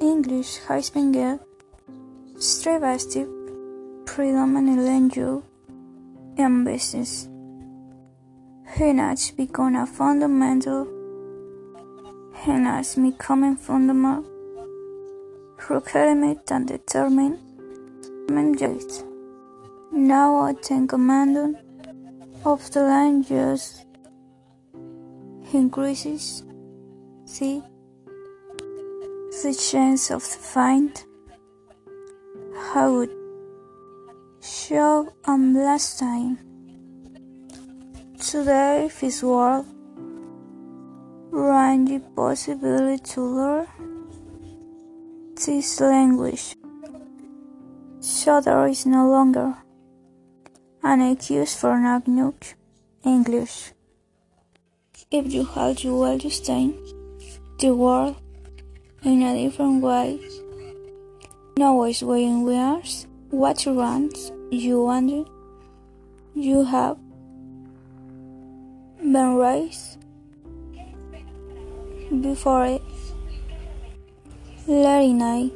English has been a given step predominantly in business. It has become a fundamental and has become fundamental requirement and determine mandate. Now I take command of the land use increases. See the chance of the find how would show on last time. Today this world range possibility to learn this language. So there is no longer an excuse for not know English. If you have to understand the world in a different way, always when we ask what runs you wonder. You have been raised before it. Larry Knight